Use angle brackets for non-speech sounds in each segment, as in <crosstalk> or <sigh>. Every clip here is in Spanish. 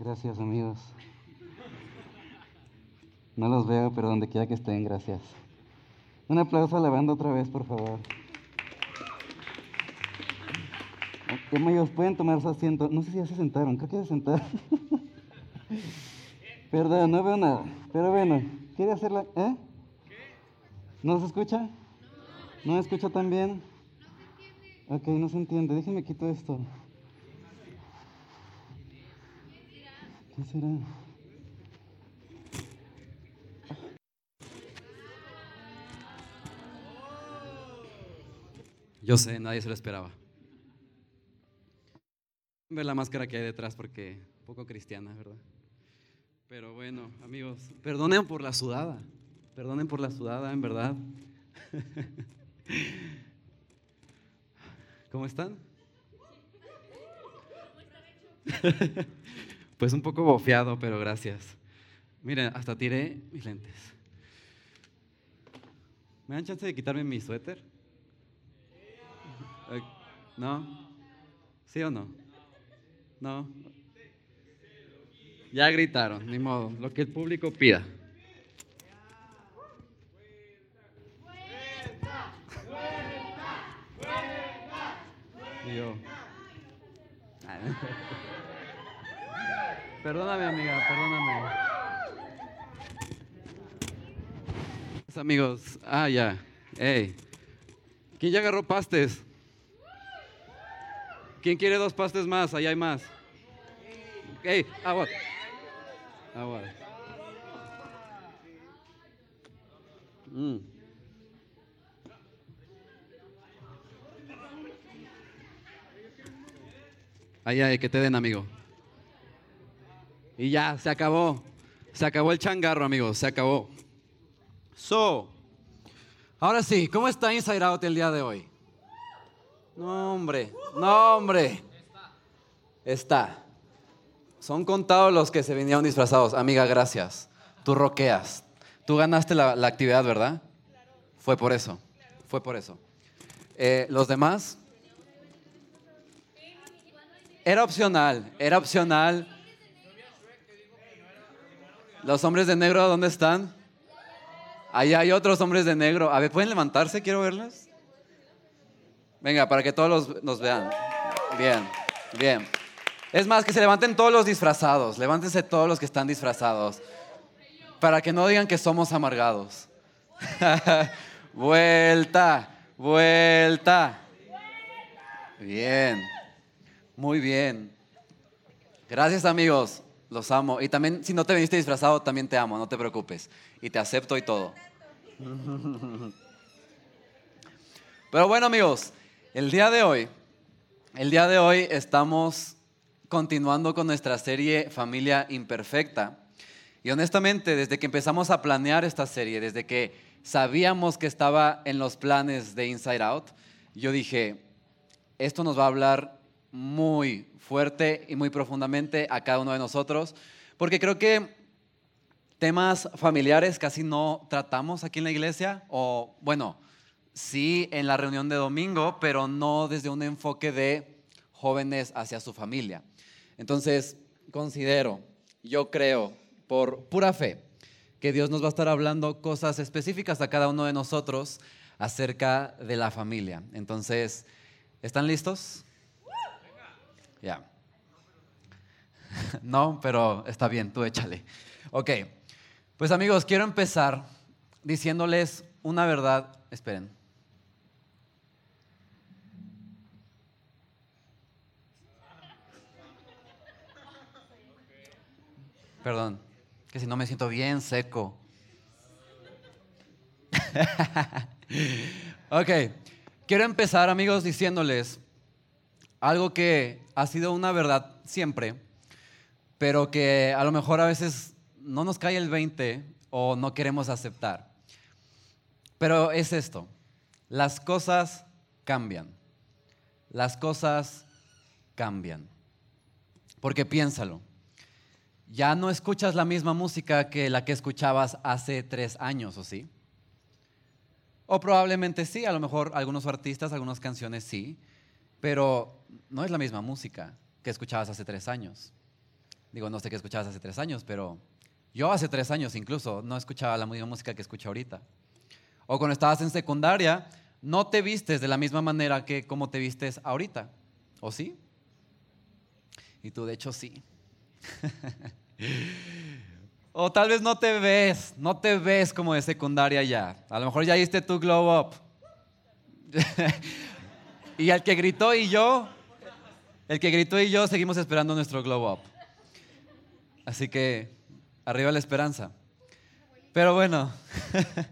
Gracias amigos. No los veo, pero donde quiera que estén, gracias. Un aplauso a la banda otra vez, por favor. Amigos, pueden tomar su asiento. No sé si ya se sentaron, creo que ya se. <laughs> Perdón, no veo nada. Pero bueno, ¿quiere hacerla? ¿Eh? ¿No se escucha? ¿No escucha tan bien? Ok, no se entiende. Déjenme quito esto. ¿Qué será? Yo sé, nadie se lo esperaba. Ver la máscara que hay detrás porque un poco cristiana, ¿verdad? Pero bueno, amigos, perdonen por la sudada. Perdonen por la sudada, en verdad. <laughs> ¿Cómo están? <laughs> Pues un poco bofeado, pero gracias. Miren, hasta tiré mis lentes. ¿Me dan chance de quitarme mi suéter? ¿No? ¿Sí o no? No. Ya gritaron, ni modo, lo que el público pida. Y yo. Perdóname, amiga, perdóname. Pues, amigos, ah, ya. Hey. ¿Quién ya agarró pastes? ¿Quién quiere dos pastes más? Allá hay más. Hey, agua. Agua. Mm. Hay que te den, amigo. Y ya, se acabó. Se acabó el changarro, amigos. Se acabó. So, ahora sí, ¿cómo está Inside Out el día de hoy? No, hombre. No, hombre. Está. Son contados los que se vinieron disfrazados. Amiga, gracias. Tú roqueas. Tú ganaste la, la actividad, ¿verdad? Fue por eso. Fue por eso. Eh, los demás. Era opcional. Era opcional. Los hombres de negro, ¿dónde están? Ahí hay otros hombres de negro. A ver, ¿pueden levantarse? Quiero verlos. Venga, para que todos los, nos vean. Bien, bien. Es más, que se levanten todos los disfrazados. Levántense todos los que están disfrazados. Para que no digan que somos amargados. <laughs> vuelta, vuelta. Bien. Muy bien. Gracias amigos. Los amo. Y también, si no te viniste disfrazado, también te amo, no te preocupes. Y te acepto y todo. Pero bueno amigos, el día de hoy, el día de hoy estamos continuando con nuestra serie Familia Imperfecta. Y honestamente, desde que empezamos a planear esta serie, desde que sabíamos que estaba en los planes de Inside Out, yo dije, esto nos va a hablar muy fuerte y muy profundamente a cada uno de nosotros, porque creo que temas familiares casi no tratamos aquí en la iglesia, o bueno, sí en la reunión de domingo, pero no desde un enfoque de jóvenes hacia su familia. Entonces, considero, yo creo, por pura fe, que Dios nos va a estar hablando cosas específicas a cada uno de nosotros acerca de la familia. Entonces, ¿están listos? Ya. <laughs> No, pero está bien, tú échale. Ok, pues amigos, quiero empezar diciéndoles una verdad. Esperen. Perdón, que si no me siento bien seco. <laughs> ok, quiero empezar amigos diciéndoles algo que ha sido una verdad siempre, pero que a lo mejor a veces no nos cae el 20 o no queremos aceptar. Pero es esto, las cosas cambian, las cosas cambian. Porque piénsalo, ya no escuchas la misma música que la que escuchabas hace tres años, ¿o sí? O probablemente sí, a lo mejor algunos artistas, algunas canciones sí, pero no es la misma música que escuchabas hace tres años. Digo, no sé qué escuchabas hace tres años, pero yo hace tres años incluso no escuchaba la misma música que escucho ahorita. O cuando estabas en secundaria, no te vistes de la misma manera que como te vistes ahorita. ¿O sí? Y tú, de hecho, sí. <laughs> o tal vez no te ves, no te ves como de secundaria ya. A lo mejor ya diste tu glow up. <laughs> y el que gritó y yo, el que gritó y yo seguimos esperando nuestro glow up. Así que arriba la esperanza. Pero bueno,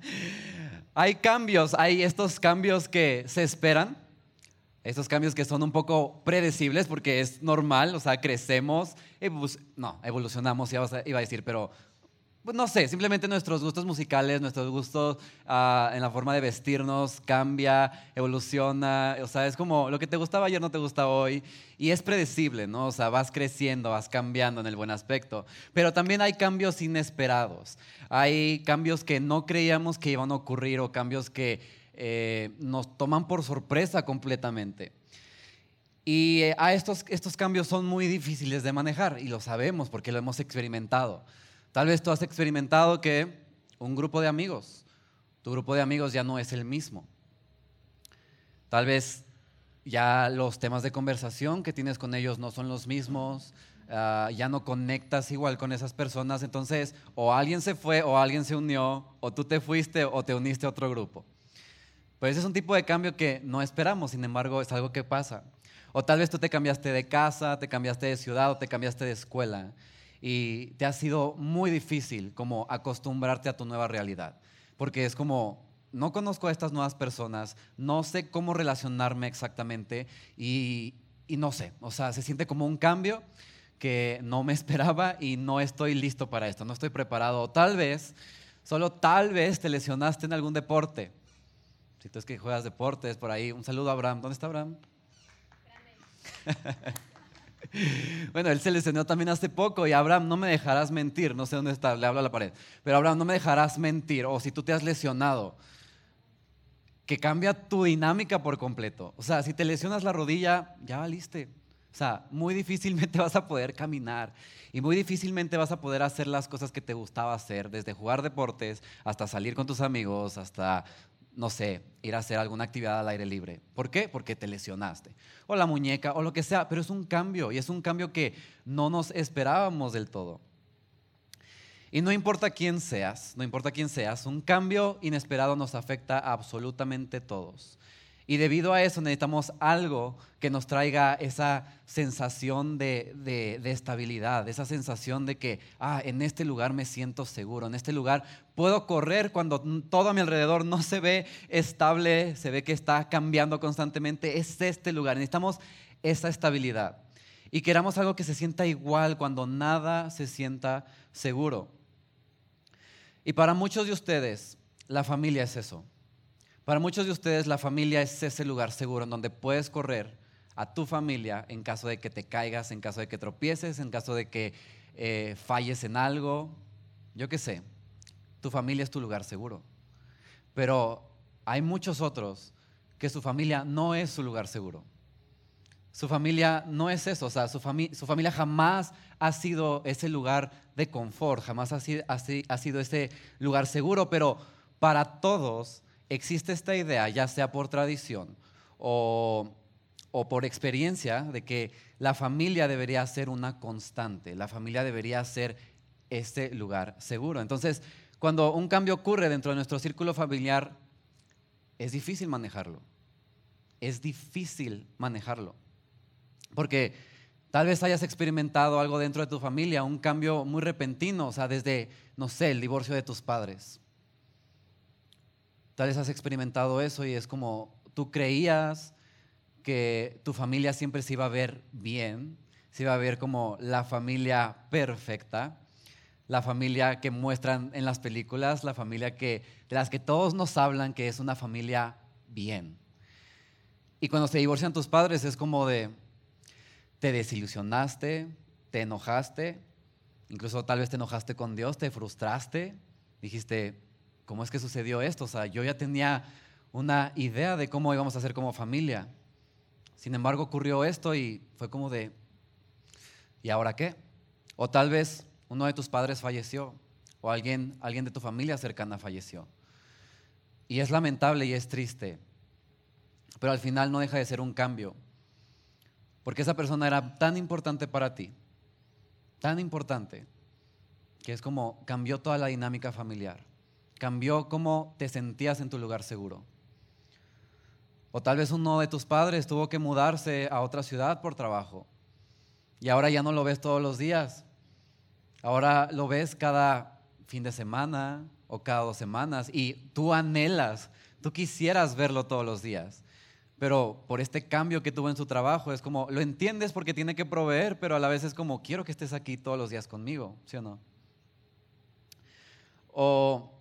<laughs> hay cambios, hay estos cambios que se esperan estos cambios que son un poco predecibles porque es normal, o sea, crecemos, no, evolucionamos, iba a decir, pero pues no sé, simplemente nuestros gustos musicales, nuestros gustos ah, en la forma de vestirnos cambia, evoluciona, o sea, es como lo que te gustaba ayer no te gusta hoy y es predecible, ¿no? O sea, vas creciendo, vas cambiando en el buen aspecto, pero también hay cambios inesperados, hay cambios que no creíamos que iban a ocurrir o cambios que eh, nos toman por sorpresa completamente. Y eh, a estos, estos cambios son muy difíciles de manejar y lo sabemos porque lo hemos experimentado. Tal vez tú has experimentado que un grupo de amigos, tu grupo de amigos ya no es el mismo. Tal vez ya los temas de conversación que tienes con ellos no son los mismos, ah, ya no conectas igual con esas personas, entonces o alguien se fue o alguien se unió, o tú te fuiste o te uniste a otro grupo. Pues es un tipo de cambio que no esperamos, sin embargo, es algo que pasa. O tal vez tú te cambiaste de casa, te cambiaste de ciudad o te cambiaste de escuela y te ha sido muy difícil como acostumbrarte a tu nueva realidad. Porque es como, no conozco a estas nuevas personas, no sé cómo relacionarme exactamente y, y no sé, o sea, se siente como un cambio que no me <laughs> esperaba y no estoy listo para esto, no estoy preparado. Tal vez, solo tal vez te lesionaste en algún deporte si tú es que juegas deportes por ahí, un saludo a Abraham. ¿Dónde está Abraham? <laughs> <laughs> bueno, él se lesionó también hace poco y Abraham, no me dejarás mentir, no sé dónde está, le hablo a la pared, pero Abraham, no me dejarás mentir, o si tú te has lesionado, que cambia tu dinámica por completo. O sea, si te lesionas la rodilla, ya valiste. O sea, muy difícilmente <laughs> vas a poder caminar y muy difícilmente vas a poder hacer las cosas que te gustaba hacer, desde jugar deportes hasta salir con tus amigos, hasta no sé, ir a hacer alguna actividad al aire libre. ¿Por qué? Porque te lesionaste. O la muñeca, o lo que sea, pero es un cambio y es un cambio que no nos esperábamos del todo. Y no importa quién seas, no importa quién seas, un cambio inesperado nos afecta a absolutamente todos. Y debido a eso necesitamos algo que nos traiga esa sensación de, estabilidad, esa sensación de que, ah, en este lugar me siento seguro, en este lugar puedo correr cuando todo a mi alrededor no se ve estable, se ve que está cambiando constantemente. Es este lugar, necesitamos esa estabilidad. Y queramos algo que se sienta igual cuando nada se sienta seguro. Y para muchos de ustedes, la familia es eso. Para muchos de ustedes la familia es ese lugar seguro en donde puedes correr a tu familia en caso de que te caigas, en caso de que tropieces, en caso de que eh, falles en algo. Yo qué sé, tu familia es tu lugar seguro. Pero hay muchos otros que su familia no es su lugar seguro. Su familia no es eso, o sea, su, su familia jamás ha sido ese lugar de confort, jamás ha sido, ha sido ese lugar seguro, pero para todos existe esta idea, ya sea por tradición o, por experiencia, de que la familia debería ser una constante, la familia debería ser este lugar seguro. Entonces, cuando un cambio ocurre dentro de nuestro círculo familiar, es difícil manejarlo. Es difícil manejarlo. Porque tal vez hayas experimentado algo dentro de tu familia, un cambio muy repentino, o sea, desde, no sé, el divorcio de tus padres Tal vez has experimentado eso y es como tú creías que tu familia siempre se iba a ver bien, se iba a ver como la familia perfecta, la familia que muestran en las películas, la familia que, de las que todos nos hablan que es una familia bien. Y cuando se divorcian tus padres es como de, te desilusionaste, te enojaste, incluso tal vez te enojaste con Dios, te frustraste, dijiste, ¿cómo es que sucedió esto? O sea, yo ya tenía una idea de cómo íbamos a hacer como familia. Sin embargo, ocurrió esto y fue como de, ¿y ahora qué? O tal vez uno de tus padres falleció o alguien, alguien de tu familia cercana falleció. Y es lamentable y es triste, pero al final no deja de ser un cambio, porque esa persona era tan importante para ti, tan importante, que es como cambió toda la dinámica familiar, cambió cómo te sentías en tu lugar seguro. O tal vez uno de tus padres tuvo que mudarse a otra ciudad por trabajo y ahora ya no lo ves todos los días. Ahora lo ves cada fin de semana o cada dos semanas y tú anhelas, tú quisieras verlo todos los días. Pero por este cambio que tuvo en su trabajo, es como, lo entiendes porque tiene que proveer, pero a la vez es como, quiero que estés aquí todos los días conmigo, ¿sí o no? O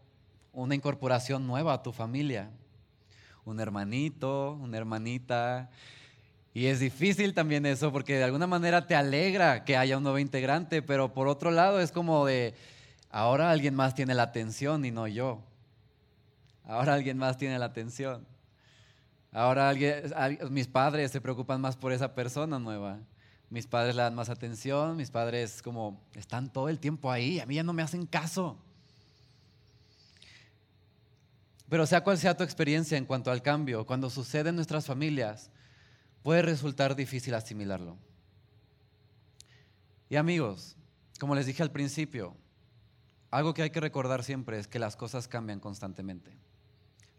una incorporación nueva a tu familia, un hermanito, una hermanita. Y es difícil también eso porque de alguna manera te alegra que haya un nuevo integrante, pero por otro lado es como de, ahora alguien más tiene la atención y no yo. Ahora alguien más tiene la atención. Ahora alguien, mis padres se preocupan más por esa persona nueva. Mis padres le dan más atención, mis padres como están todo el tiempo ahí, a mí ya no me hacen caso. Pero sea cual sea tu experiencia en cuanto al cambio, cuando sucede en nuestras familias, puede resultar difícil asimilarlo. Y amigos, como les dije al principio, algo que hay que recordar siempre es que las cosas cambian constantemente.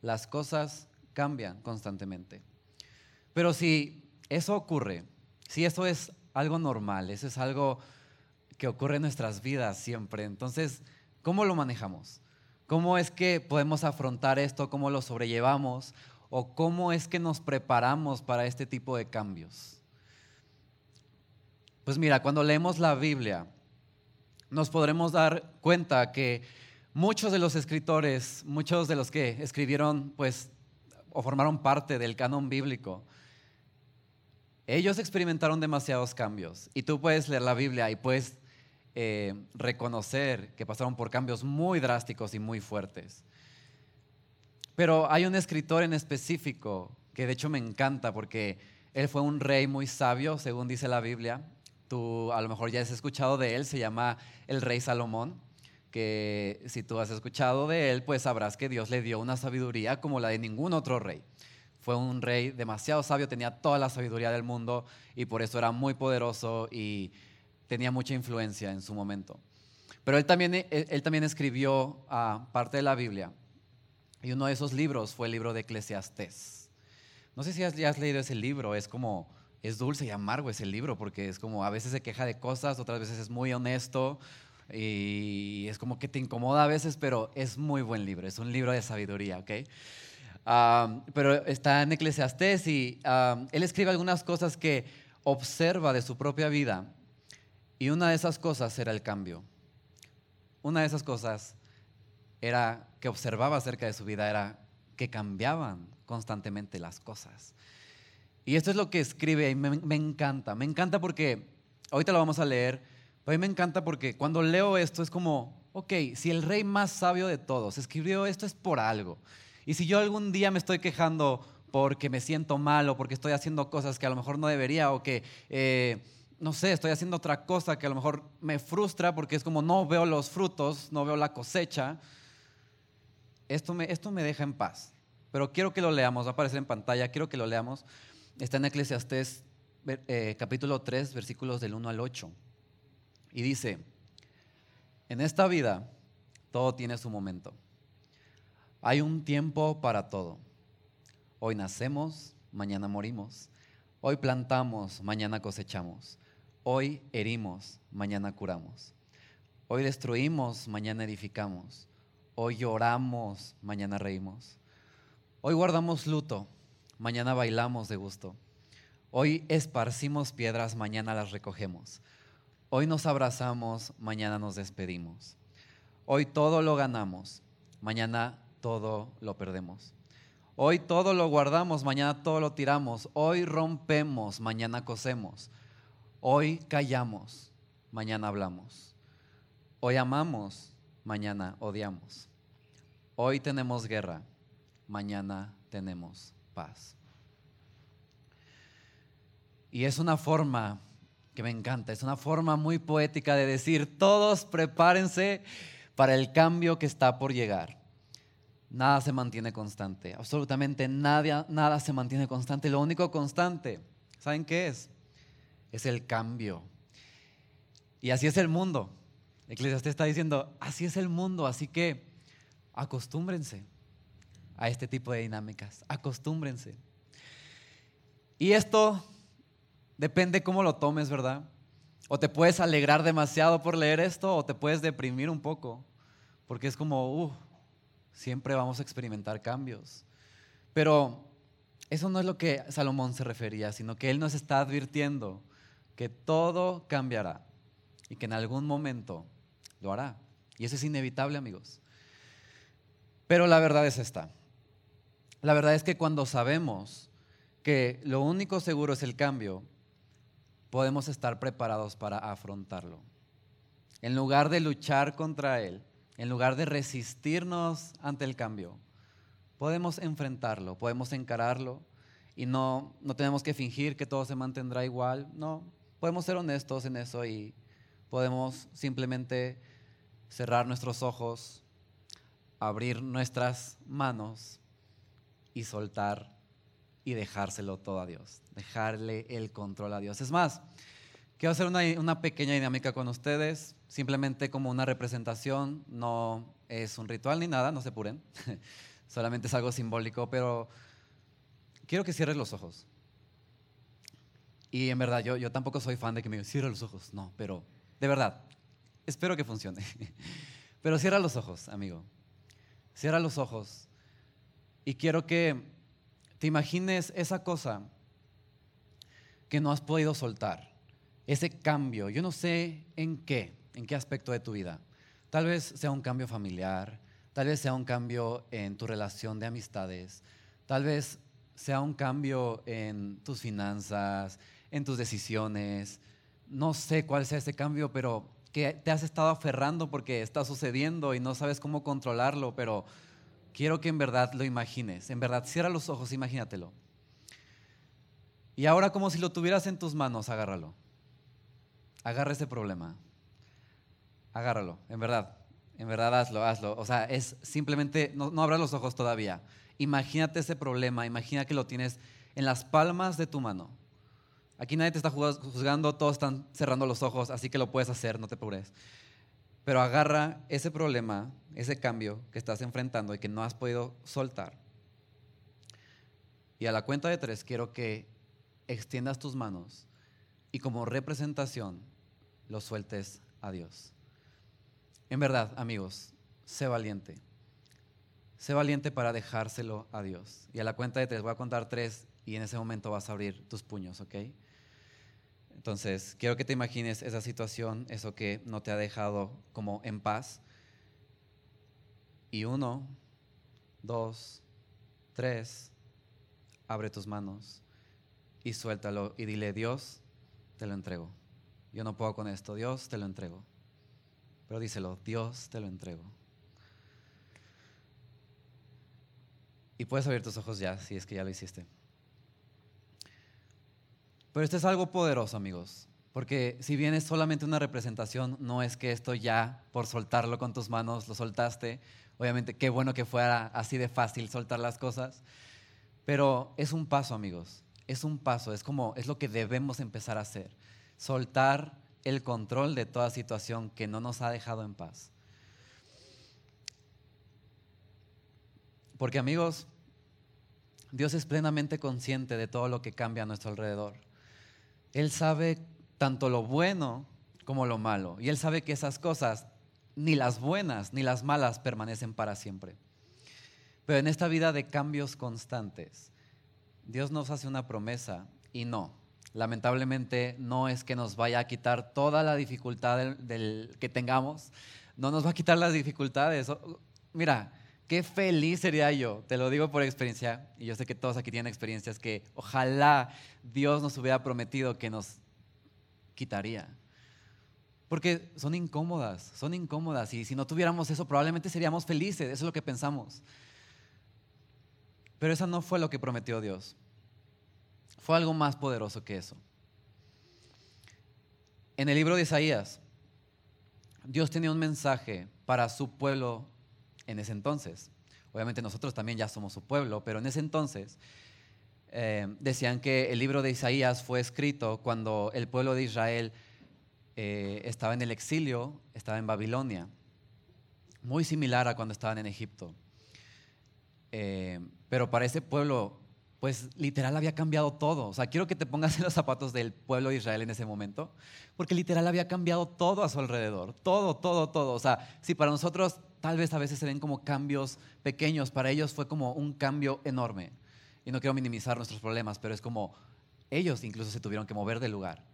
Las cosas cambian constantemente. Pero si eso ocurre, si eso es algo normal, eso es algo que ocurre en nuestras vidas siempre, entonces, ¿cómo lo manejamos? ¿Cómo es que podemos afrontar esto? ¿Cómo lo sobrellevamos? ¿O cómo es que nos preparamos para este tipo de cambios? Pues mira, cuando leemos la Biblia, nos podremos dar cuenta que muchos de los escritores, muchos de los que escribieron, pues, o formaron parte del canon bíblico, ellos experimentaron demasiados cambios. Y tú puedes leer la Biblia y puedes eh, reconocer que pasaron por cambios muy drásticos y muy fuertes. Pero hay un escritor en específico que de hecho me encanta porque él fue un rey muy sabio, según dice la Biblia. Tú a lo mejor ya has escuchado de él, se llama el rey Salomón, que si tú has escuchado de él, pues sabrás que Dios le dio una sabiduría como la de ningún otro rey. Fue un rey demasiado sabio, tenía toda la sabiduría del mundo y por eso era muy poderoso y tenía mucha influencia en su momento. Pero él también, eh, él también escribió ah, parte de la Biblia. Y uno de esos libros fue el libro de Eclesiastés. No sé si ya has leído ese libro, es como, es dulce y amargo ese libro, porque es como, a veces se queja de cosas, otras veces es muy honesto, y es como que te incomoda a veces, pero es muy buen libro, es un libro de sabiduría, ¿ok? Pero está en Eclesiastés y él escribe algunas cosas que observa de su propia vida y una de esas cosas era el cambio. Una de esas cosas era que observaba acerca de su vida era que cambiaban constantemente las cosas. Y esto es lo que escribe y me, encanta. Me encanta porque, ahorita lo vamos a leer, pero a mí me encanta porque cuando leo esto es como, ok, si el rey más sabio de todos escribió esto es por algo. Y si yo algún día me estoy quejando porque me siento mal o porque estoy haciendo cosas que a lo mejor no debería o que... Eh, no sé, estoy haciendo otra cosa que a lo mejor me frustra porque es como no veo los frutos, no veo la cosecha, esto me, esto me deja en paz. Pero quiero que lo leamos, va a aparecer en pantalla, quiero que lo leamos. Está en Eclesiastés eh, capítulo 3, versículos del 1 al 8. Y dice, en esta vida todo tiene su momento. Hay un tiempo para todo. Hoy nacemos, mañana morimos. Hoy plantamos, mañana cosechamos. Hoy herimos, mañana curamos. Hoy destruimos, mañana edificamos. Hoy lloramos, mañana reímos. Hoy guardamos luto, mañana bailamos de gusto. Hoy esparcimos piedras, mañana las recogemos. Hoy nos abrazamos, mañana nos despedimos. Hoy todo lo ganamos, mañana todo lo perdemos. Hoy todo lo guardamos, mañana todo lo tiramos. Hoy rompemos, mañana cosemos. Hoy callamos, mañana hablamos. Hoy amamos, mañana odiamos. Hoy tenemos guerra, mañana tenemos paz. Y es una forma que me encanta. Es una forma muy poética de decir, todos prepárense para el cambio que está por llegar. Nada se mantiene constante, absolutamente nada, nada se mantiene constante. Lo único constante, ¿saben qué es? Es el cambio. Y así es el mundo. Eclesiastes está diciendo, así es el mundo, así que acostúmbrense a este tipo de dinámicas, acostúmbrense. Y esto depende cómo lo tomes, ¿verdad? O te puedes alegrar demasiado por leer esto o te puedes deprimir un poco, porque es como, uh, siempre vamos a experimentar cambios. Pero eso no es lo que Salomón se refería, sino que él nos está advirtiendo que todo cambiará y que en algún momento lo hará. Y eso es inevitable, amigos. Pero la verdad es esta. La verdad es que cuando sabemos que lo único seguro es el cambio, podemos estar preparados para afrontarlo. En lugar de luchar contra él, en lugar de resistirnos ante el cambio, podemos enfrentarlo, podemos encararlo y no, no tenemos que fingir que todo se mantendrá igual. No, podemos ser honestos en eso y podemos simplemente cerrar nuestros ojos, abrir nuestras manos y soltar y dejárselo todo a Dios, dejarle el control a Dios. Es más, quiero hacer una, una pequeña dinámica con ustedes simplemente como una representación, no es un ritual ni nada, no se apuren, <laughs> solamente es algo simbólico, pero quiero que cierres los ojos. Y en verdad, yo, yo tampoco soy fan de que me digan, cierra los ojos, no, pero de verdad, espero que funcione. <laughs> pero cierra los ojos, amigo, cierra los ojos. Y quiero que te imagines esa cosa que no has podido soltar, ese cambio, yo no sé en qué, ¿En qué aspecto de tu vida? Tal vez sea un cambio familiar, tal vez sea un cambio en tu relación de amistades, tal vez sea un cambio en tus finanzas, en tus decisiones. No sé cuál sea ese cambio, pero que te has estado aferrando porque está sucediendo y no sabes cómo controlarlo, pero quiero que en verdad lo imagines. En verdad, cierra los ojos, imagínatelo. Y ahora como si lo tuvieras en tus manos, agárralo. Agarra ese problema agárralo, en verdad. En verdad hazlo, hazlo. O sea, es simplemente, no, no abras los ojos todavía. Imagínate ese problema, imagina que lo tienes en las palmas de tu mano. Aquí nadie te está juzgando, todos están cerrando los ojos, así que lo puedes hacer, no te preocupes. Pero agarra ese problema, ese cambio que estás enfrentando y que no has podido soltar. Y a la cuenta de tres quiero que extiendas tus manos y como representación lo sueltes a Dios. En verdad, amigos, sé valiente. Sé valiente para dejárselo a Dios. Y a la cuenta de tres, voy a contar tres y en ese momento vas a abrir tus puños, ¿ok? Entonces, quiero que te imagines esa situación, eso que no te ha dejado como en paz. Y uno, dos, tres, abre tus manos y suéltalo y dile, Dios, te lo entrego. Yo no puedo con esto, Dios, te lo entrego. Pero díselo, Dios te lo entrego. Y puedes abrir tus ojos ya, si es que ya lo hiciste. Pero esto es algo poderoso, amigos. Porque si bien es solamente una representación, no es que esto ya, por soltarlo con tus manos, lo soltaste. Obviamente, qué bueno que fuera así de fácil soltar las cosas. Pero es un paso, amigos. Es un paso. Es como, es lo que debemos empezar a hacer. Soltar el control de toda situación que no nos ha dejado en paz. Porque amigos, Dios es plenamente consciente de todo lo que cambia a nuestro alrededor. Él sabe tanto lo bueno como lo malo. Y Él sabe que esas cosas, ni las buenas ni las malas, permanecen para siempre. Pero en esta vida de cambios constantes, Dios nos hace una promesa y no, lamentablemente no es que nos vaya a quitar toda la dificultad del, que tengamos, no nos va a quitar las dificultades. Mira, qué feliz sería yo, te lo digo por experiencia, y yo sé que todos aquí tienen experiencias que ojalá Dios nos hubiera prometido que nos quitaría. Porque son incómodas, son incómodas, y si no tuviéramos eso probablemente seríamos felices, eso es lo que pensamos. Pero eso no fue lo que prometió Dios. Fue algo más poderoso que eso. en el libro de Isaías, Dios tenía un mensaje para su pueblo en ese entonces. Obviamente nosotros también ya somos su pueblo, pero en ese entonces eh, decían que el libro de Isaías fue escrito cuando el pueblo de Israel eh, estaba en el exilio, estaba en Babilonia, muy similar a cuando estaban en Egipto. Eh, pero para ese pueblo, pues literal había cambiado todo. O sea, quiero que te pongas en los zapatos del pueblo de Israel en ese momento, porque literal había cambiado todo a su alrededor, todo, todo, todo. O sea, si para nosotros tal vez a veces se ven como cambios pequeños, para ellos fue como un cambio enorme. Y no quiero minimizar nuestros problemas, pero es como ellos incluso se tuvieron que mover del lugar.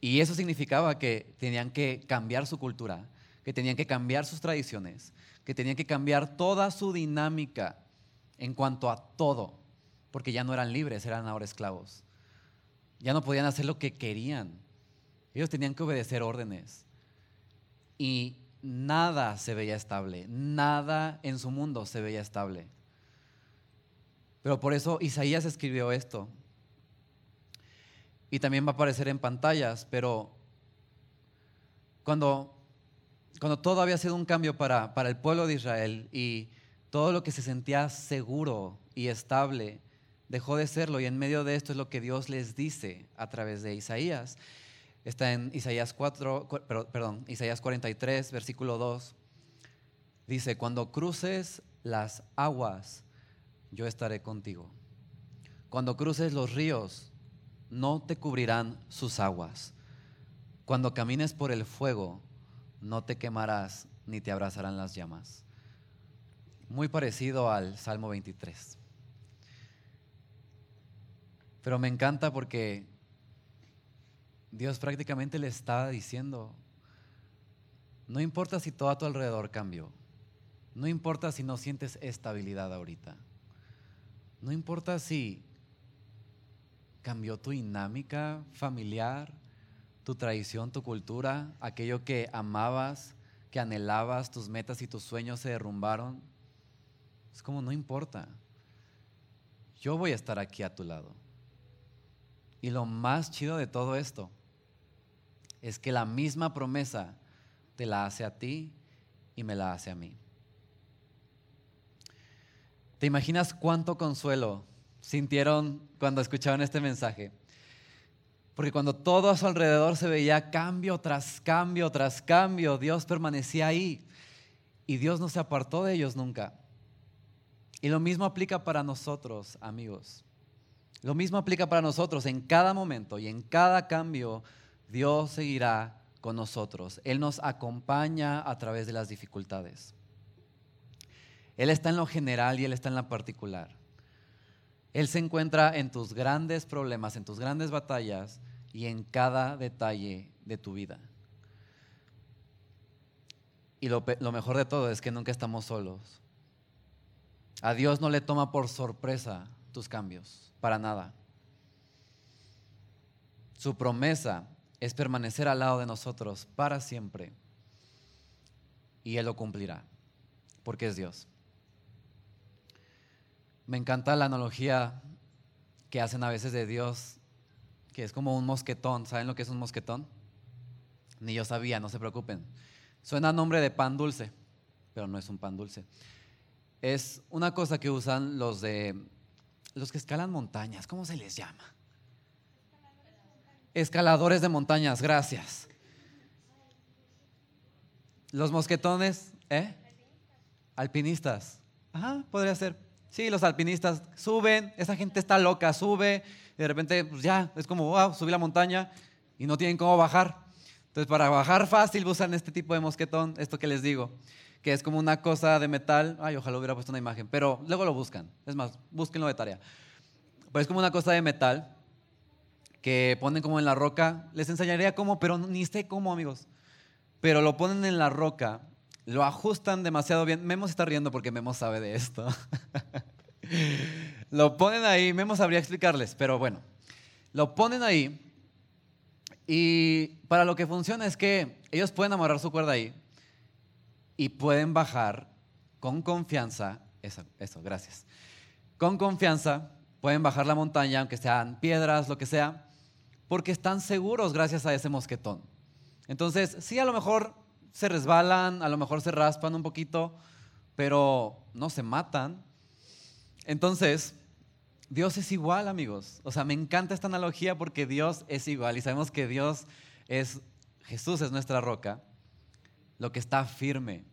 Y eso significaba que tenían que cambiar su cultura, que tenían que cambiar sus tradiciones, que tenían que cambiar toda su dinámica en cuanto a todo, porque ya no eran libres, eran ahora esclavos. Ya no podían hacer lo que querían. Ellos tenían que obedecer órdenes. Y nada se veía estable, nada en su mundo se veía estable. Pero por eso Isaías escribió esto. Y también va a aparecer en pantallas, pero cuando, cuando todo había sido un cambio para, para el pueblo de Israel y todo lo que se sentía seguro y estable dejó de serlo y en medio de esto es lo que Dios les dice a través de Isaías. Está en Isaías 4, perdón, Isaías 43, versículo 2. Dice, cuando cruces las aguas, yo estaré contigo. Cuando cruces los ríos, no te cubrirán sus aguas. Cuando camines por el fuego, no te quemarás ni te abrazarán las llamas. Muy parecido al Salmo 23. Pero me encanta porque Dios prácticamente le está diciendo, no importa si todo a tu alrededor cambió, no importa si no sientes estabilidad ahorita, no importa si cambió tu dinámica familiar, tu tradición, tu cultura, aquello que amabas, que anhelabas, tus metas y tus sueños se derrumbaron. Es como, no importa. Yo voy a estar aquí a tu lado. Y lo más chido de todo esto es que la misma promesa te la hace a ti y me la hace a mí. ¿Te imaginas cuánto consuelo sintieron cuando escuchaban este mensaje? Porque cuando todo a su alrededor se veía cambio tras cambio tras cambio, Dios permanecía ahí y Dios no se apartó de ellos nunca. Y lo mismo aplica para nosotros, amigos. Lo mismo aplica para nosotros en cada momento y en cada cambio. Dios seguirá con nosotros. Él nos acompaña a través de las dificultades. Él está en lo general y Él está en la particular. Él se encuentra en tus grandes problemas, en tus grandes batallas y en cada detalle de tu vida. Y lo, mejor de todo es que nunca estamos solos. A Dios no le toma por sorpresa tus cambios, para nada. Su promesa es permanecer al lado de nosotros para siempre. Y Él lo cumplirá, porque es Dios. Me encanta la analogía que hacen a veces de Dios, que es como un mosquetón. ¿Saben lo que es un mosquetón? Ni yo sabía, no se preocupen. Suena a nombre de pan dulce, pero no es un pan dulce. Es una cosa que usan los de los que escalan montañas, ¿cómo se les llama? Escaladores de montañas, gracias. Los mosquetones, ¿eh? Alpinistas. Ajá, podría ser. Sí, los alpinistas suben, esa gente está loca, sube, y de repente, pues ya, es como, wow, subí la montaña y no tienen cómo bajar. Entonces, para bajar fácil usan este tipo de mosquetón, esto que les digo, que es como una cosa de metal. Ay, ojalá hubiera puesto una imagen, pero luego lo buscan. Es más, búsquenlo de tarea. Pues es como una cosa de metal que ponen como en la roca. Les enseñaría cómo, pero ni sé cómo, amigos. Pero lo ponen en la roca lo ajustan demasiado bien. Memo está riendo porque Memo sabe de esto. <laughs> lo ponen ahí, Memo sabría explicarles, pero bueno, lo ponen ahí y para lo que funciona es que ellos pueden amarrar su cuerda ahí y pueden bajar con confianza, eso, gracias, con confianza pueden bajar la montaña, aunque sean piedras, lo que sea, porque están seguros gracias a ese mosquetón. Entonces, sí, a lo mejor se resbalan, a lo mejor se raspan un poquito, pero no se matan. Entonces, Dios es igual, amigos. O sea, me encanta esta analogía porque Dios es igual y sabemos que Dios es, Jesús es nuestra roca, lo que está firme.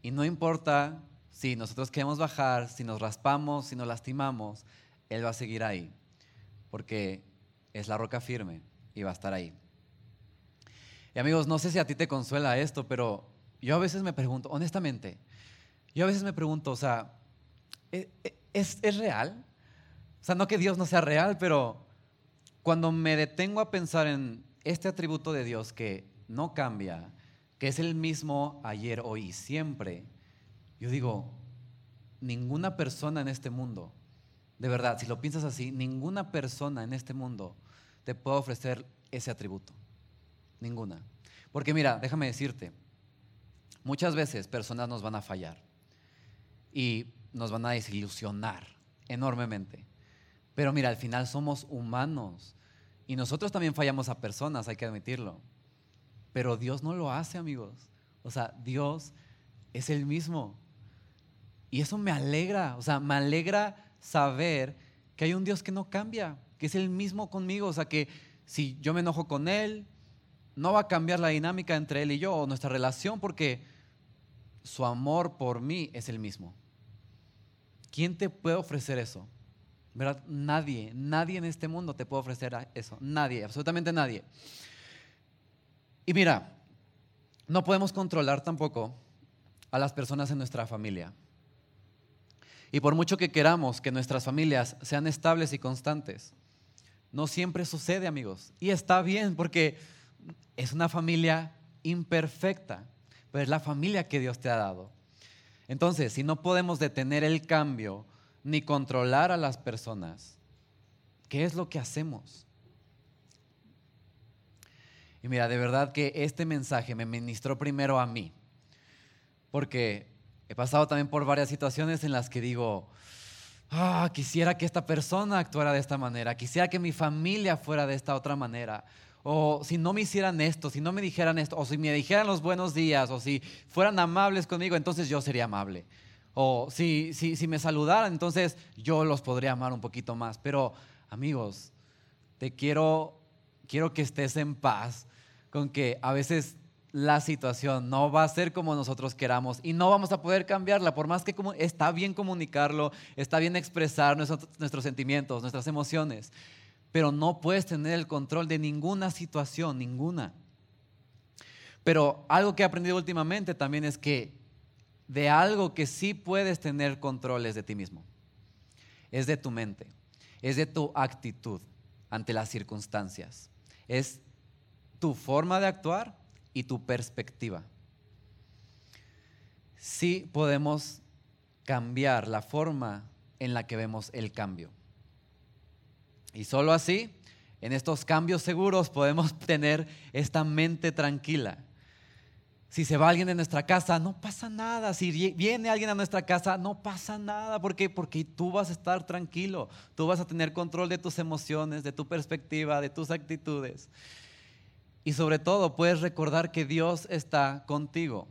Y no importa si nosotros queremos bajar, si nos raspamos, si nos lastimamos, Él va a seguir ahí, porque es la roca firme y va a estar ahí. Y amigos, no sé si a ti te consuela esto, pero yo a veces me pregunto, honestamente, yo a veces me pregunto, o sea, ¿e, e, ¿es, es real? O sea, no que Dios no sea real, pero cuando me detengo a pensar en este atributo de Dios que no cambia, que es el mismo ayer, hoy y siempre, yo digo, ninguna persona en este mundo, de verdad, si lo piensas así, ninguna persona en este mundo te puede ofrecer ese atributo. Ninguna. Porque mira, déjame decirte, muchas veces personas nos van a fallar y nos van a desilusionar enormemente. Pero mira, al final somos humanos y nosotros también fallamos a personas, hay que admitirlo. Pero Dios no lo hace, amigos. O sea, Dios es el mismo. Y eso me alegra, o sea, me alegra saber que hay un Dios que no cambia, que es el mismo conmigo. O sea, que si yo me enojo con Él, no va a cambiar la dinámica entre Él y yo o nuestra relación porque su amor por mí es el mismo. ¿Quién te puede ofrecer eso? ¿Verdad? Nadie, nadie en este mundo te puede ofrecer eso. Nadie, absolutamente nadie. Y mira, no podemos controlar tampoco a las personas en nuestra familia. Y por mucho que queramos que nuestras familias sean estables y constantes, no siempre sucede, amigos. Y está bien porque es una familia imperfecta, pero es la familia que Dios te ha dado. Entonces, si no podemos detener el cambio ni controlar a las personas, ¿qué es lo que hacemos? Y mira, de verdad que este mensaje me ministró primero a mí, porque he pasado también por varias situaciones en las que digo, ah, quisiera que esta persona actuara de esta manera, quisiera que mi familia fuera de esta otra manera, o si no me hicieran esto, si no me dijeran esto, o si me dijeran los buenos días, o si fueran amables conmigo, entonces yo sería amable. O si, si, si me saludaran, entonces yo los podría amar un poquito más. Pero amigos, te quiero, quiero que estés en paz con que a veces la situación no va a ser como nosotros queramos y no vamos a poder cambiarla, por más que está bien comunicarlo, está bien expresar nuestros, nuestros sentimientos, nuestras emociones, pero no puedes tener el control de ninguna situación, ninguna. Pero algo que he aprendido últimamente también es que de algo que sí puedes tener control es de ti mismo. Es de tu mente. Es de tu actitud ante las circunstancias. Es tu forma de actuar y tu perspectiva. Sí podemos cambiar la forma en la que vemos el cambio. Y solo así, en estos cambios seguros, podemos <laughs> tener esta mente tranquila si se va alguien de nuestra casa, no pasa nada. Si viene alguien a nuestra casa, no pasa nada. ¿Por qué? Porque tú vas a estar tranquilo. Tú vas a tener control de tus emociones, de tu perspectiva, de tus actitudes. Y sobre todo, puedes recordar que Dios está contigo.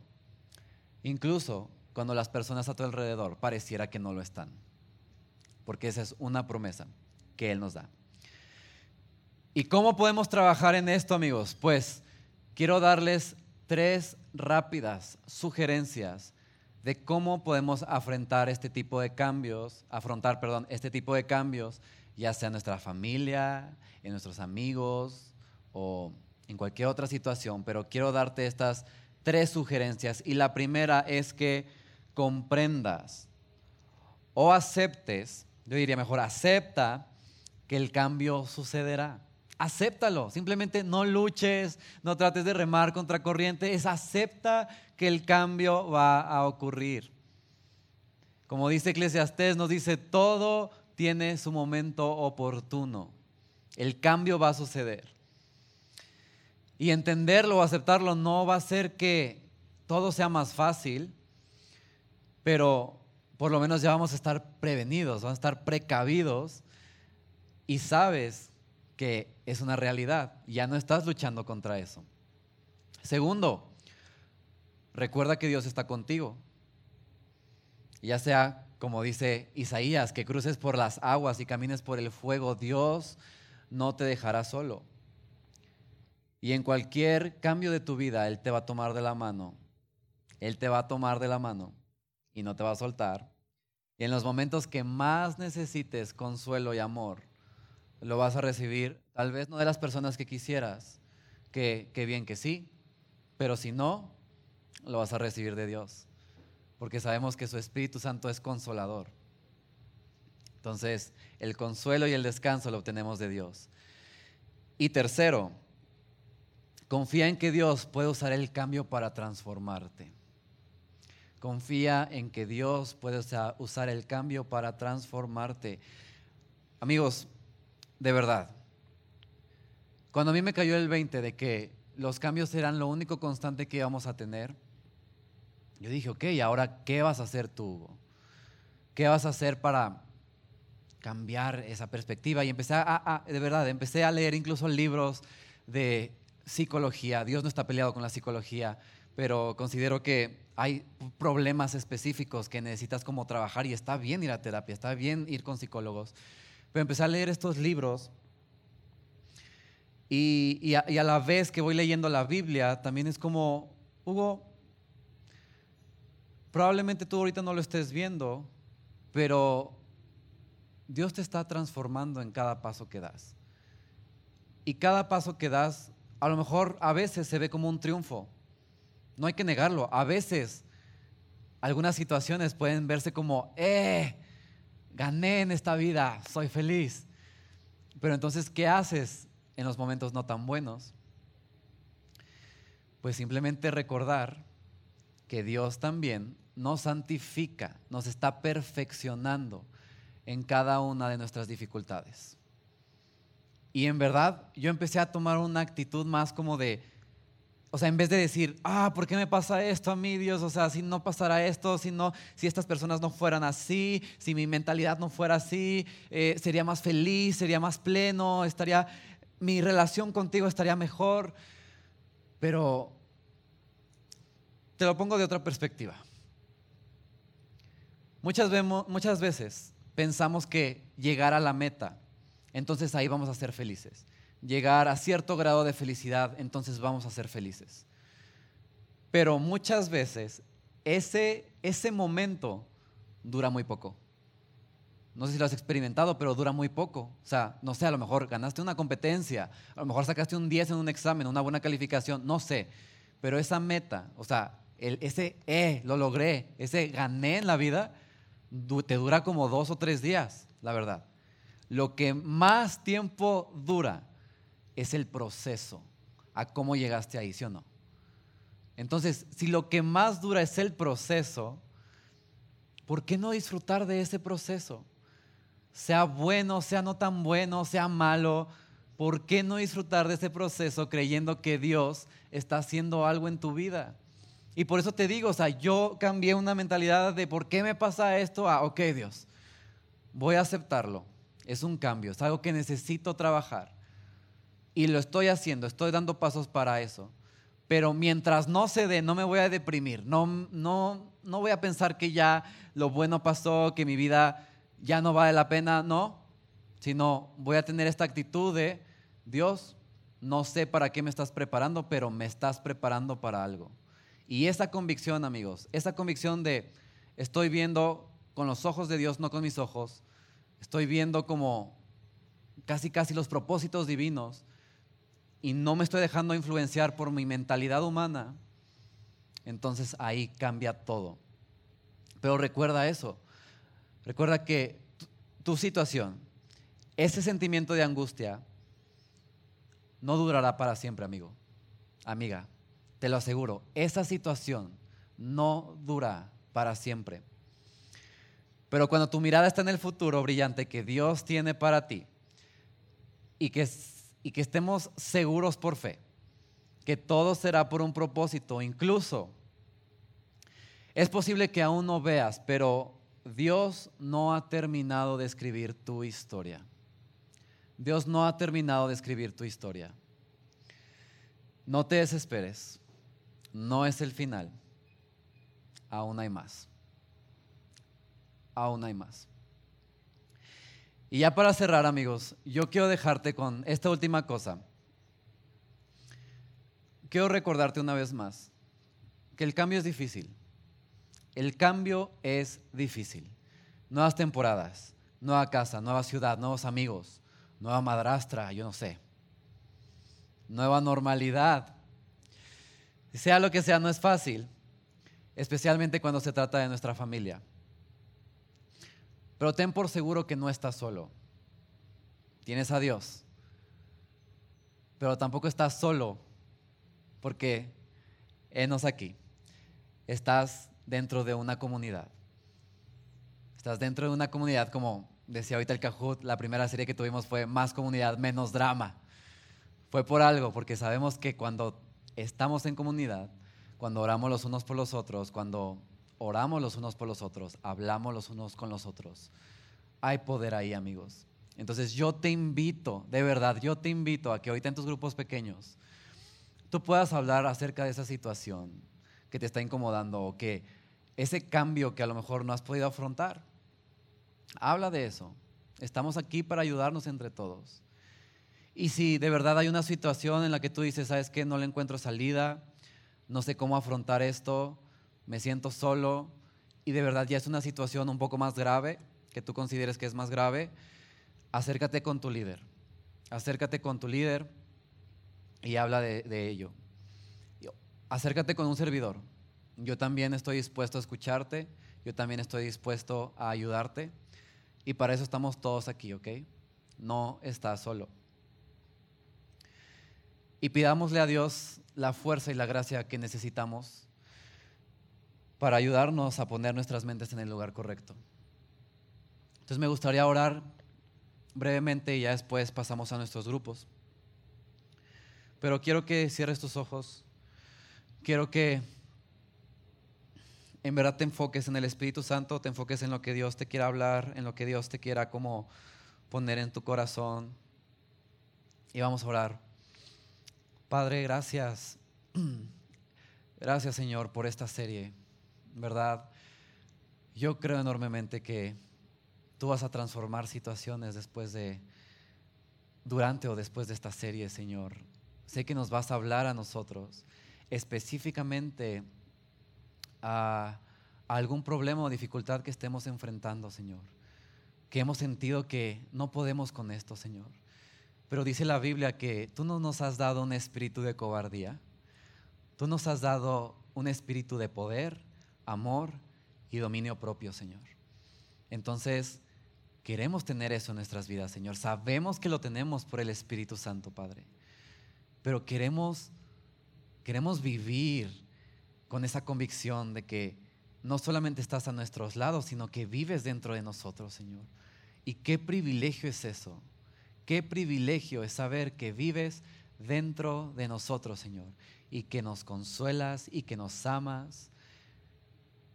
Incluso cuando las personas a tu alrededor pareciera que no lo están. Porque esa es una promesa que Él nos da. ¿Y cómo podemos trabajar en esto, amigos? Pues quiero darles tres rápidas sugerencias de cómo podemos afrontar este tipo de cambios, afrontar, perdón, este tipo de cambios, ya sea en nuestra familia, en nuestros amigos o en cualquier otra situación, pero quiero darte estas tres sugerencias y la primera es que comprendas o aceptes, yo diría mejor, acepta que el cambio sucederá acéptalo. Simplemente no luches, no trates de remar contra corriente, es acepta que el cambio va a ocurrir. Como dice Eclesiastés, nos dice, todo tiene su momento oportuno. El cambio va a suceder. Y entenderlo o aceptarlo no va a hacer que todo sea más fácil, pero por lo menos ya vamos a estar prevenidos, vamos a estar precavidos y sabes que es una realidad. Ya no estás luchando contra eso. Segundo, recuerda que Dios está contigo. Ya sea, como dice Isaías, que cruces por las aguas y camines por el fuego, Dios no te dejará solo. Y en cualquier cambio de tu vida, Él te va a tomar de la mano. Él te va a tomar de la mano y no te va a soltar. Y en los momentos que más necesites consuelo y amor, lo vas a recibir, tal vez no de las personas que quisieras, que, que bien que sí, pero si no, lo vas a recibir de Dios, porque sabemos que su Espíritu Santo es consolador. Entonces, el consuelo y el descanso lo obtenemos de Dios. Y tercero, confía en que Dios puede usar el cambio para transformarte. Confía en que Dios puede usar el cambio para transformarte. Amigos, de verdad, cuando a mí me cayó el 20 de que los cambios eran lo único constante que íbamos a tener, yo dije, ok, ahora, ¿qué vas a hacer tú? ¿Qué vas a hacer para cambiar esa perspectiva? Y empecé a, de verdad, empecé a leer incluso libros de psicología. Dios no está peleado con la psicología, pero considero que hay problemas específicos que necesitas como trabajar y está bien ir a terapia, está bien ir con psicólogos. Pero empecé a leer estos libros y, a, y a la vez que voy leyendo la Biblia, también es como, Hugo, probablemente tú ahorita no lo estés viendo, pero Dios te está transformando en cada paso que das. Y cada paso que das, a lo mejor a veces se ve como un triunfo no hay que negarlo. A veces algunas situaciones pueden verse como, eh, gané en esta vida, soy feliz. Pero entonces, ¿qué haces en los momentos no tan buenos? Pues simplemente recordar que Dios también nos santifica, nos está perfeccionando en cada una de nuestras dificultades. Y en verdad yo empecé a tomar una actitud más como de, o sea, en vez de decir, ah, ¿por qué me pasa esto a mí, Dios? O sea, si no pasara esto, si, no, si estas personas no fueran así, si mi mentalidad no fuera así, eh, sería más feliz, sería más pleno, estaría, mi relación contigo estaría mejor. Pero te lo pongo de otra perspectiva. Muchas, vemos, muchas veces pensamos que llegar a la meta, entonces ahí vamos a ser felices llegar a cierto grado de felicidad, entonces vamos a ser felices. Pero muchas veces ese, ese momento dura muy poco. No sé si lo has experimentado, pero dura muy poco. O sea, no sé, a lo mejor ganaste una competencia, a lo mejor sacaste un 10 en un examen, una buena calificación, no sé. Pero esa meta, o sea, ese eh, lo logré, ese gané en la vida, te dura como dos o tres días, la verdad. Lo que más tiempo dura es el proceso a cómo llegaste ahí, ¿sí o no? Entonces, si lo que más dura es el proceso, ¿por qué no disfrutar de ese proceso? Sea bueno, sea no tan bueno, sea malo, ¿por qué no disfrutar de ese proceso creyendo que Dios está haciendo algo en tu vida? Y por eso te digo, o sea, yo cambié una mentalidad de por qué me pasa esto a, ok Dios, voy a aceptarlo. Es un cambio, es algo que necesito trabajar. Y lo estoy haciendo, estoy dando pasos para eso. Pero mientras no se dé, no me voy a deprimir, no, no, no voy a pensar que ya lo bueno pasó, que mi vida ya no vale la pena, no, sino voy a tener esta actitud de, Dios, no sé para qué me estás preparando, pero me estás preparando para algo. Y esa convicción, amigos, esa convicción de estoy viendo con los ojos de Dios, no con mis ojos, estoy viendo como casi casi los propósitos divinos, y no me estoy dejando influenciar por mi mentalidad humana, entonces ahí cambia todo. Pero recuerda eso, recuerda que tu, situación, ese sentimiento de angustia, no durará para siempre, amigo, amiga, te lo aseguro, esa situación no dura para siempre. Pero cuando tu mirada está en el futuro brillante que Dios tiene para ti y que y que estemos seguros por fe que todo será por un propósito. Incluso es posible que aún no veas, pero Dios no ha terminado de escribir tu historia. Dios no ha terminado de escribir tu historia. No te desesperes. No es el final. Aún hay más. Aún hay más. Y ya para cerrar, amigos, yo quiero dejarte con esta última cosa. Quiero recordarte una vez más que el cambio es difícil. El cambio es difícil. Nuevas temporadas, nueva casa, nueva ciudad, nuevos amigos, nueva madrastra, yo no sé. Nueva normalidad. Sea lo que sea, no es fácil, especialmente cuando se trata de nuestra familia. Pero ten por seguro que no estás solo. Tienes a Dios. Pero tampoco estás solo porque enos aquí. Estás dentro de una comunidad. Estás dentro de una comunidad como decía ahorita el Cajut, la primera serie que tuvimos fue más comunidad, menos drama. Fue por algo, porque sabemos que cuando estamos en comunidad, cuando oramos los unos por los otros, cuando oramos los unos por los otros, hablamos los unos con los otros. Hay poder ahí, amigos. Entonces yo te invito, de verdad, yo te invito a que ahorita en tus grupos pequeños tú puedas hablar acerca de esa situación que te está incomodando o que ese cambio que a lo mejor no has podido afrontar. Habla de eso. Estamos aquí para ayudarnos entre todos. Y si de verdad hay una situación en la que tú dices, ¿sabes qué? No le encuentro salida, no sé cómo afrontar esto, me siento solo y de verdad ya es una situación un poco más grave, que tú consideres que es más grave, acércate con tu líder. Acércate con tu líder y habla de, ello. Acércate con un servidor. Yo también estoy dispuesto a escucharte, yo también estoy dispuesto a ayudarte y para eso estamos todos aquí, ¿ok? No estás solo. Y pidámosle a Dios la fuerza y la gracia que necesitamos para ayudarnos a poner nuestras mentes en el lugar correcto. Entonces me gustaría orar brevemente y ya después pasamos a nuestros grupos. Pero quiero que cierres tus ojos. Quiero que en verdad te enfoques en el Espíritu Santo, te enfoques en lo que Dios te quiera hablar, en lo que Dios te quiera como poner en tu corazón. Y vamos a orar. Padre, gracias. <clears throat> Gracias Señor por esta serie. ¿Verdad? Yo creo enormemente que tú vas a transformar situaciones después de, durante o después de esta serie, Señor. Sé que nos vas a hablar a nosotros específicamente a, algún problema o dificultad que estemos enfrentando, Señor. Que hemos sentido que no podemos con esto, Señor. Pero dice la Biblia que tú no nos has dado un espíritu de cobardía. Tú nos has dado un espíritu de poder, amor y dominio propio, Señor. Entonces, queremos tener eso en nuestras vidas, Señor. Sabemos que lo tenemos por el Espíritu Santo, Padre. Pero queremos, queremos vivir con esa convicción de que no solamente estás a nuestros lados, sino que vives dentro de nosotros, Señor. Y qué privilegio es eso. Qué privilegio es saber que vives dentro de nosotros, Señor. Y que nos consuelas y que nos amas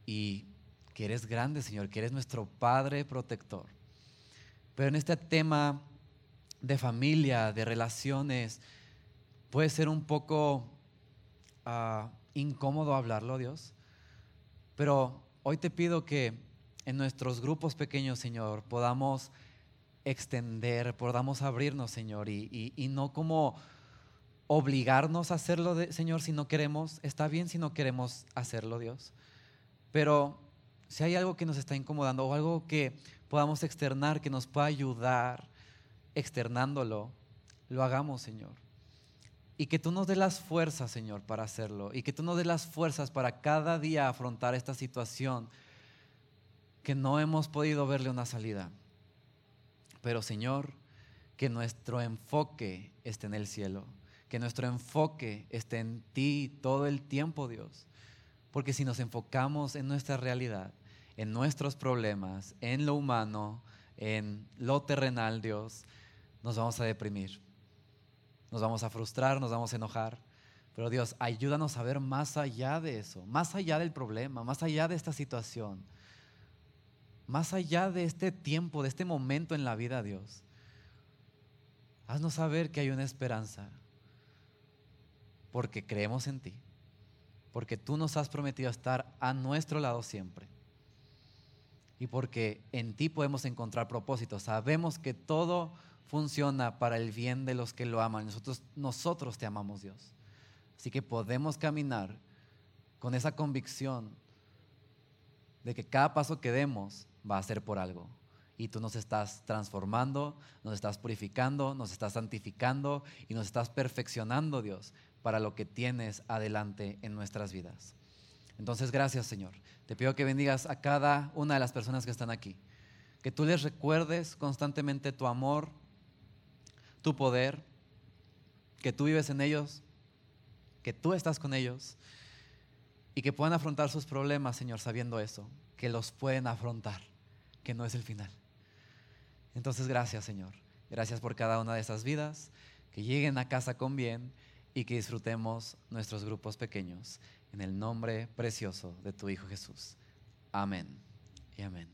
y que eres grande, Señor, que eres nuestro Padre protector. Pero en este tema de familia, de relaciones, puede ser un poco ah, incómodo hablarlo, Dios. Pero hoy te pido que en nuestros grupos pequeños, Señor, podamos extender, podamos abrirnos, Señor, y, y no como obligarnos a hacerlo, Señor, si no queremos. Está bien si no queremos hacerlo, Dios. Pero si hay algo que nos está incomodando o algo que podamos externar, que nos pueda ayudar externándolo, lo hagamos, Señor. Y que tú nos des las fuerzas, Señor, para hacerlo. Y que tú nos des las fuerzas para cada día afrontar esta situación que no hemos podido verle una salida. Pero, Señor, que nuestro enfoque esté en el cielo. Que nuestro enfoque esté en ti todo el tiempo, Dios. Porque si nos enfocamos en nuestra realidad, en nuestros problemas, en lo humano, en lo terrenal, Dios, nos vamos a deprimir. Nos vamos a frustrar, nos vamos a enojar. Pero Dios, ayúdanos a ver más allá de eso, más allá del problema, más allá de esta situación, más allá de este tiempo, de este momento en la vida, Dios. Haznos saber que hay una esperanza, porque creemos en ti, porque tú nos has prometido estar a nuestro lado siempre y porque en ti podemos encontrar propósito. Sabemos que todo funciona para el bien de los que lo aman. Nosotros, nosotros te amamos, Dios. Así que podemos caminar con esa convicción de que cada paso que demos va a ser por algo. Y tú nos estás transformando, nos estás purificando, nos estás santificando y nos estás perfeccionando, Dios, para lo que tienes adelante en nuestras vidas. Entonces, gracias Señor. Te pido que bendigas a cada una de las personas que están aquí. Que tú les recuerdes constantemente tu amor, tu poder, que tú vives en ellos, que tú estás con ellos y que puedan afrontar sus problemas, Señor, sabiendo eso, que los pueden afrontar, que no es el final. Entonces, gracias, Señor. Gracias por cada una de esas vidas, que lleguen a casa con bien y que disfrutemos nuestros grupos pequeños en el nombre precioso de tu Hijo Jesús. Amén y amén.